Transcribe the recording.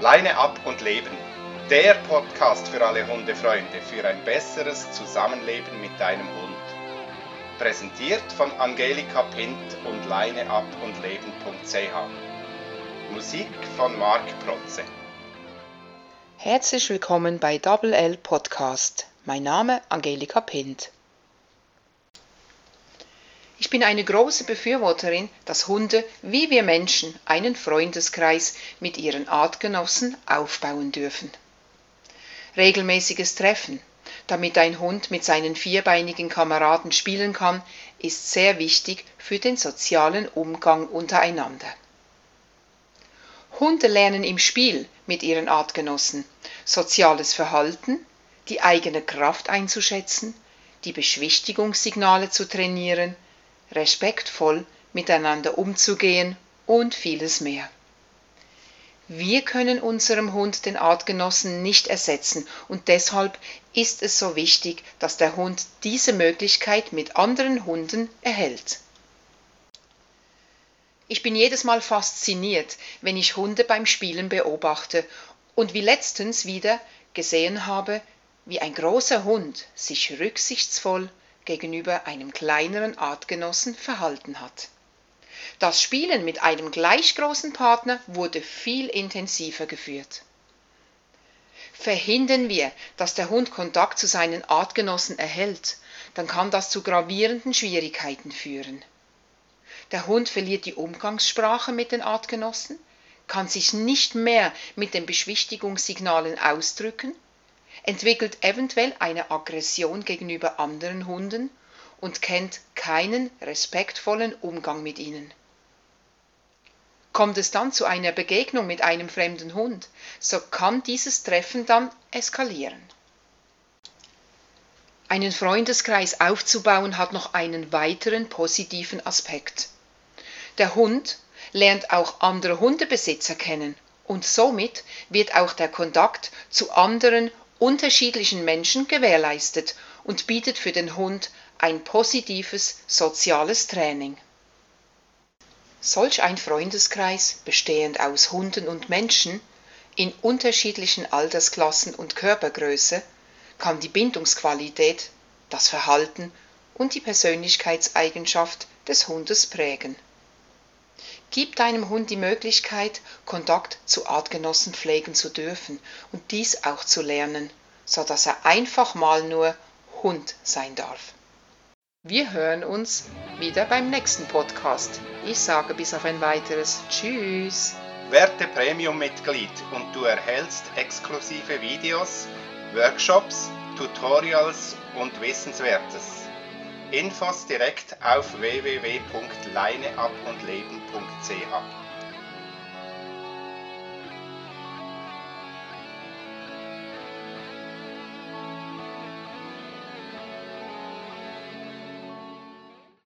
Leine ab und leben. Der Podcast für alle Hundefreunde für ein besseres Zusammenleben mit deinem Hund. Präsentiert von Angelika Pint und leineab und leben.ch. Musik von Marc Protze. Herzlich willkommen bei Double L Podcast. Mein Name Angelika Pint. Ich bin eine große Befürworterin, dass Hunde wie wir Menschen einen Freundeskreis mit ihren Artgenossen aufbauen dürfen. Regelmäßiges Treffen, damit ein Hund mit seinen vierbeinigen Kameraden spielen kann, ist sehr wichtig für den sozialen Umgang untereinander. Hunde lernen im Spiel mit ihren Artgenossen soziales Verhalten, die eigene Kraft einzuschätzen, die Beschwichtigungssignale zu trainieren, respektvoll miteinander umzugehen und vieles mehr. Wir können unserem Hund den Artgenossen nicht ersetzen und deshalb ist es so wichtig, dass der Hund diese Möglichkeit mit anderen Hunden erhält. Ich bin jedes Mal fasziniert, wenn ich Hunde beim Spielen beobachte und wie letztens wieder gesehen habe, wie ein großer Hund sich rücksichtsvoll gegenüber einem kleineren Artgenossen verhalten hat. Das Spielen mit einem gleich großen Partner wurde viel intensiver geführt. Verhindern wir, dass der Hund Kontakt zu seinen Artgenossen erhält, dann kann das zu gravierenden Schwierigkeiten führen. Der Hund verliert die Umgangssprache mit den Artgenossen, kann sich nicht mehr mit den Beschwichtigungssignalen ausdrücken entwickelt eventuell eine Aggression gegenüber anderen Hunden und kennt keinen respektvollen Umgang mit ihnen. Kommt es dann zu einer Begegnung mit einem fremden Hund, so kann dieses Treffen dann eskalieren. Einen Freundeskreis aufzubauen hat noch einen weiteren positiven Aspekt. Der Hund lernt auch andere Hundebesitzer kennen und somit wird auch der Kontakt zu anderen unterschiedlichen Menschen gewährleistet und bietet für den Hund ein positives soziales Training. Solch ein Freundeskreis, bestehend aus Hunden und Menschen in unterschiedlichen Altersklassen und Körpergröße, kann die Bindungsqualität, das Verhalten und die Persönlichkeitseigenschaft des Hundes prägen. Gib deinem Hund die Möglichkeit, Kontakt zu Artgenossen pflegen zu dürfen und dies auch zu lernen, so dass er einfach mal nur Hund sein darf. Wir hören uns wieder beim nächsten Podcast. Ich sage bis auf ein weiteres Tschüss. Werte Premium-Mitglied und du erhältst exklusive Videos, Workshops, Tutorials und Wissenswertes. Infos direkt auf www.leineabundleben.ch